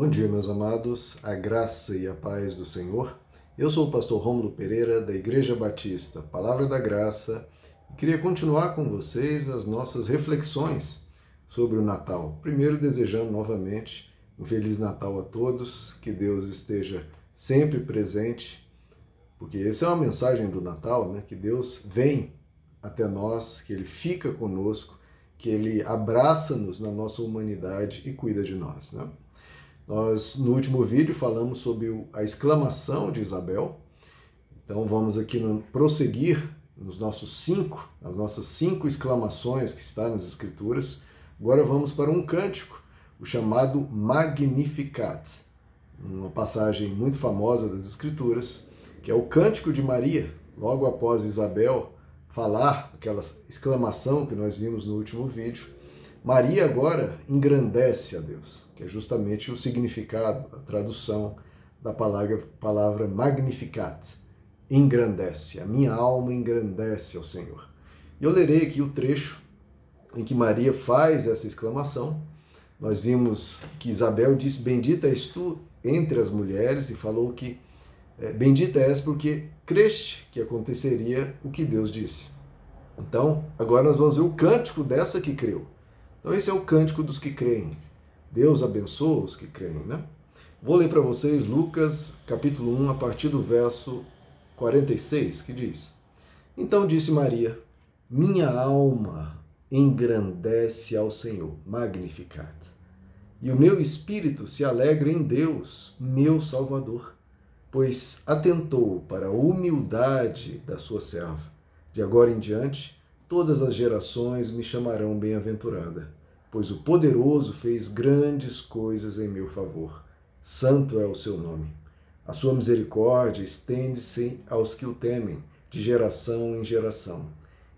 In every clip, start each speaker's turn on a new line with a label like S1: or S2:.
S1: Bom dia, meus amados, a graça e a paz do Senhor. Eu sou o pastor Rômulo Pereira, da Igreja Batista, Palavra da Graça, e queria continuar com vocês as nossas reflexões sobre o Natal. Primeiro, desejando novamente um Feliz Natal a todos, que Deus esteja sempre presente, porque essa é uma mensagem do Natal, né? que Deus vem até nós, que Ele fica conosco, que Ele abraça-nos na nossa humanidade e cuida de nós. Né? Nós, no último vídeo, falamos sobre a exclamação de Isabel. Então, vamos aqui prosseguir nos nossos cinco, as nossas cinco exclamações que está nas Escrituras. Agora vamos para um cântico, o chamado Magnificat, uma passagem muito famosa das Escrituras, que é o Cântico de Maria, logo após Isabel falar aquela exclamação que nós vimos no último vídeo. Maria agora engrandece a Deus, que é justamente o significado, a tradução da palavra, palavra magnificat. Engrandece, a minha alma engrandece ao Senhor. Eu lerei aqui o trecho em que Maria faz essa exclamação. Nós vimos que Isabel disse: Bendita és tu entre as mulheres, e falou que é, bendita és porque creste que aconteceria o que Deus disse. Então, agora nós vamos ver o cântico dessa que creu. Então, esse é o cântico dos que creem. Deus abençoa os que creem, né? Vou ler para vocês Lucas, capítulo 1, a partir do verso 46, que diz: Então disse Maria: Minha alma engrandece ao Senhor, magnificat. E o meu espírito se alegra em Deus, meu Salvador, pois atentou para a humildade da sua serva. De agora em diante, todas as gerações me chamarão bem-aventurada pois o poderoso fez grandes coisas em meu favor. Santo é o seu nome. A sua misericórdia estende-se aos que o temem, de geração em geração.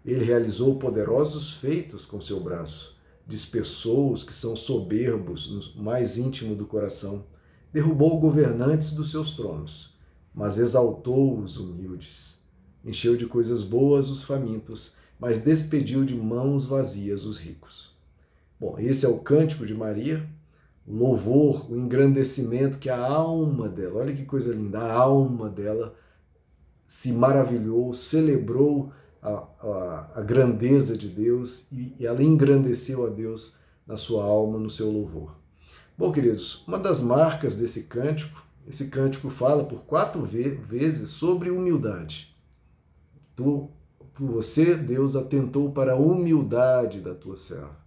S1: Ele realizou poderosos feitos com seu braço, dispersou os que são soberbos no mais íntimo do coração, derrubou governantes dos seus tronos, mas exaltou os humildes. Encheu de coisas boas os famintos, mas despediu de mãos vazias os ricos. Bom, esse é o cântico de Maria, o louvor, o engrandecimento que a alma dela, olha que coisa linda, a alma dela se maravilhou, celebrou a, a, a grandeza de Deus e, e ela engrandeceu a Deus na sua alma, no seu louvor. Bom, queridos, uma das marcas desse cântico, esse cântico fala por quatro vezes sobre humildade. Tu, por você, Deus atentou para a humildade da tua serva.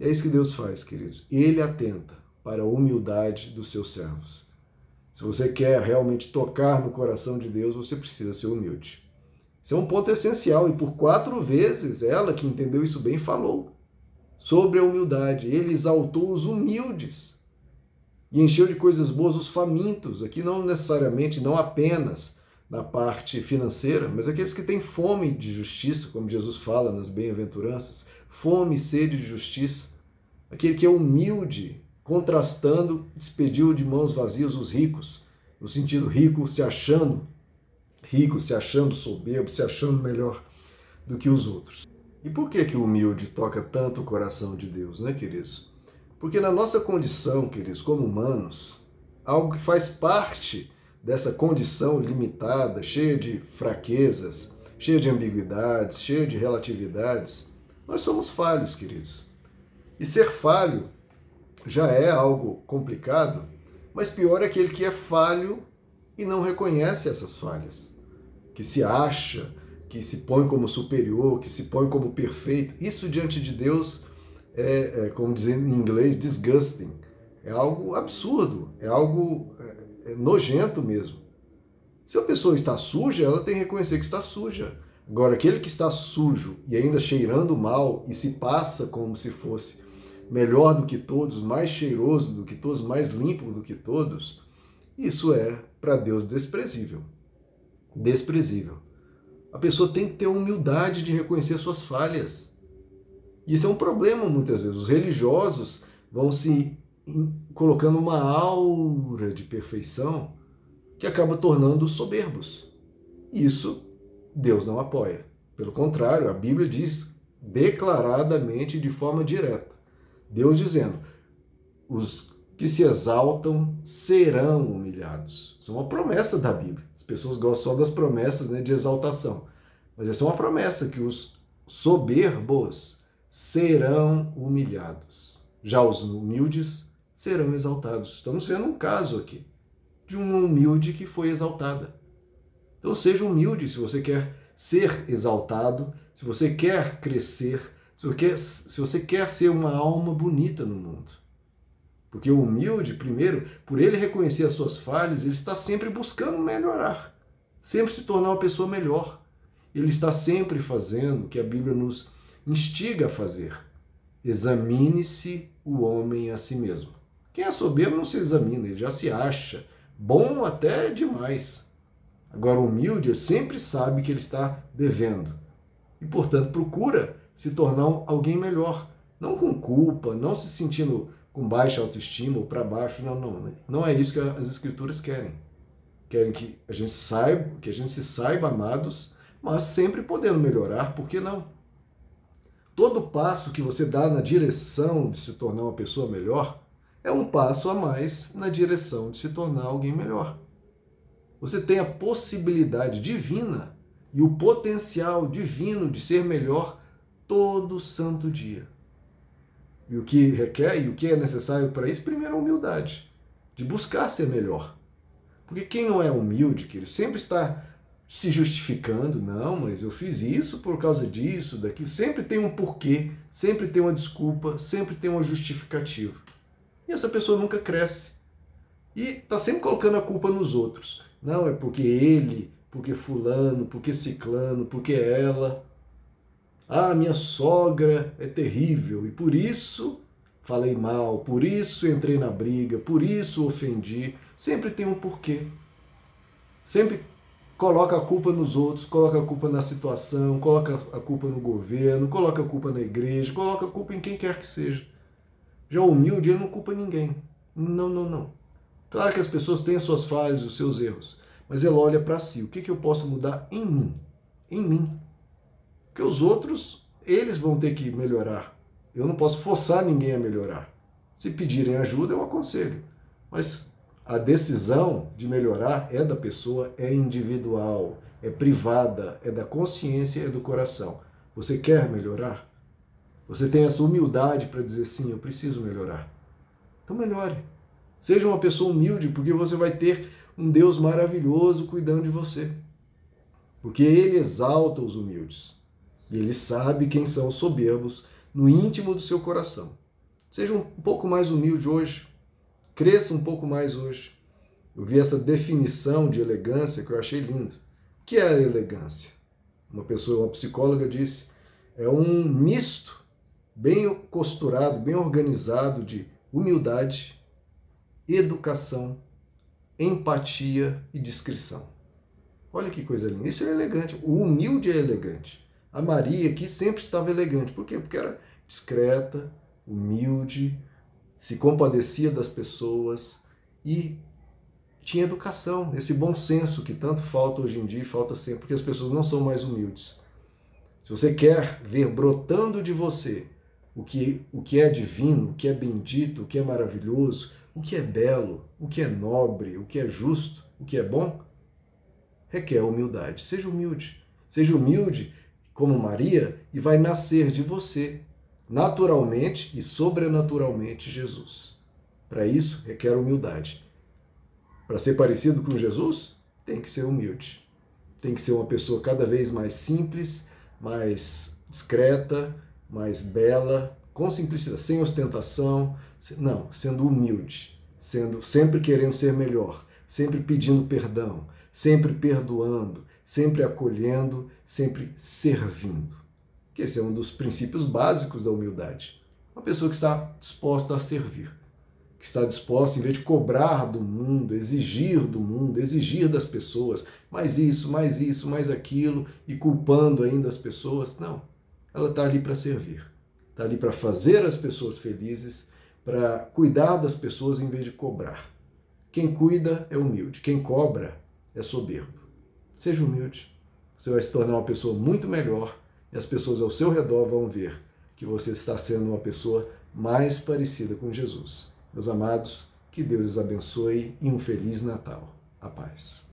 S1: É isso que Deus faz, queridos. Ele atenta para a humildade dos seus servos. Se você quer realmente tocar no coração de Deus, você precisa ser humilde. Isso é um ponto essencial e por quatro vezes ela, que entendeu isso bem, falou sobre a humildade. Ele exaltou os humildes e encheu de coisas boas os famintos. Aqui não necessariamente, não apenas na parte financeira, mas aqueles que têm fome de justiça, como Jesus fala nas bem-aventuranças fome e sede de justiça. Aquele que é humilde, contrastando, despediu de mãos vazias os ricos, no sentido rico se achando rico, se achando soberbo, se achando melhor do que os outros. E por que que o humilde toca tanto o coração de Deus, né, queridos? Porque na nossa condição, queridos, como humanos, algo que faz parte dessa condição limitada, cheia de fraquezas, cheia de ambiguidades, cheia de relatividades, nós somos falhos, queridos. E ser falho já é algo complicado, mas pior é aquele que é falho e não reconhece essas falhas, que se acha, que se põe como superior, que se põe como perfeito. Isso diante de Deus é, é como dizendo em inglês, disgusting. É algo absurdo, é algo é, é nojento mesmo. Se a pessoa está suja, ela tem que reconhecer que está suja. Agora, aquele que está sujo e ainda cheirando mal e se passa como se fosse melhor do que todos, mais cheiroso do que todos, mais limpo do que todos, isso é para Deus desprezível. Desprezível. A pessoa tem que ter humildade de reconhecer suas falhas. Isso é um problema muitas vezes. Os religiosos vão se colocando uma aura de perfeição que acaba tornando-os soberbos. Isso Deus não apoia. Pelo contrário, a Bíblia diz declaradamente, de forma direta, Deus dizendo: os que se exaltam serão humilhados. Isso é uma promessa da Bíblia. As pessoas gostam só das promessas né, de exaltação. Mas essa é uma promessa que os soberbos serão humilhados. Já os humildes serão exaltados. Estamos vendo um caso aqui de uma humilde que foi exaltada. Então seja humilde se você quer ser exaltado, se você quer crescer, se você quer, se você quer ser uma alma bonita no mundo. Porque o humilde, primeiro, por ele reconhecer as suas falhas, ele está sempre buscando melhorar, sempre se tornar uma pessoa melhor. Ele está sempre fazendo o que a Bíblia nos instiga a fazer. Examine-se o homem a si mesmo. Quem é soberbo não se examina, ele já se acha bom até demais. Agora, o humilde sempre sabe que ele está devendo e, portanto, procura se tornar alguém melhor, não com culpa, não se sentindo com baixa autoestima ou para baixo, não, não, não é isso que as escrituras querem. Querem que a gente saiba, que a gente se saiba amados, mas sempre podendo melhorar, por que não? Todo passo que você dá na direção de se tornar uma pessoa melhor é um passo a mais na direção de se tornar alguém melhor. Você tem a possibilidade divina e o potencial divino de ser melhor todo santo dia. E o que requer e o que é necessário para isso, primeiro a humildade, de buscar ser melhor. Porque quem não é humilde, que ele sempre está se justificando, não, mas eu fiz isso por causa disso, daquilo, sempre tem um porquê, sempre tem uma desculpa, sempre tem uma justificativa. E essa pessoa nunca cresce. E está sempre colocando a culpa nos outros. Não, é porque ele, porque fulano, porque ciclano, porque ela. Ah, minha sogra é terrível e por isso falei mal, por isso entrei na briga, por isso ofendi. Sempre tem um porquê. Sempre coloca a culpa nos outros, coloca a culpa na situação, coloca a culpa no governo, coloca a culpa na igreja, coloca a culpa em quem quer que seja. Já o humilde, ele não culpa ninguém. Não, não, não. Claro que as pessoas têm as suas falhas, os seus erros, mas ela olha para si. O que, que eu posso mudar em mim? Em mim. Porque os outros, eles vão ter que melhorar. Eu não posso forçar ninguém a melhorar. Se pedirem ajuda, eu aconselho. Mas a decisão de melhorar é da pessoa, é individual, é privada, é da consciência, é do coração. Você quer melhorar? Você tem essa humildade para dizer sim, eu preciso melhorar. Então melhore. Seja uma pessoa humilde, porque você vai ter um Deus maravilhoso cuidando de você. Porque ele exalta os humildes. E ele sabe quem são os soberbos no íntimo do seu coração. Seja um pouco mais humilde hoje. Cresça um pouco mais hoje. Eu vi essa definição de elegância que eu achei lindo. O que é elegância? Uma pessoa, uma psicóloga disse, é um misto bem costurado, bem organizado de humildade, educação, empatia e discrição. Olha que coisa linda. Isso é elegante. O humilde é elegante. A Maria aqui sempre estava elegante. Por quê? Porque era discreta, humilde, se compadecia das pessoas e tinha educação, esse bom senso que tanto falta hoje em dia e falta sempre, porque as pessoas não são mais humildes. Se você quer ver brotando de você o que, o que é divino, o que é bendito, o que é maravilhoso, o que é belo, o que é nobre, o que é justo, o que é bom, requer humildade. Seja humilde. Seja humilde como Maria e vai nascer de você, naturalmente e sobrenaturalmente, Jesus. Para isso, requer humildade. Para ser parecido com Jesus, tem que ser humilde. Tem que ser uma pessoa cada vez mais simples, mais discreta, mais bela, com simplicidade, sem ostentação, não, sendo humilde, sendo sempre querendo ser melhor, sempre pedindo perdão, sempre perdoando, sempre acolhendo, sempre servindo. Que esse é um dos princípios básicos da humildade. Uma pessoa que está disposta a servir, que está disposta, em vez de cobrar do mundo, exigir do mundo, exigir das pessoas, mais isso, mais isso, mais aquilo, e culpando ainda as pessoas, não ela está ali para servir. Está ali para fazer as pessoas felizes, para cuidar das pessoas em vez de cobrar. Quem cuida é humilde, quem cobra é soberbo. Seja humilde. Você vai se tornar uma pessoa muito melhor e as pessoas ao seu redor vão ver que você está sendo uma pessoa mais parecida com Jesus. Meus amados, que Deus os abençoe e um Feliz Natal. A paz.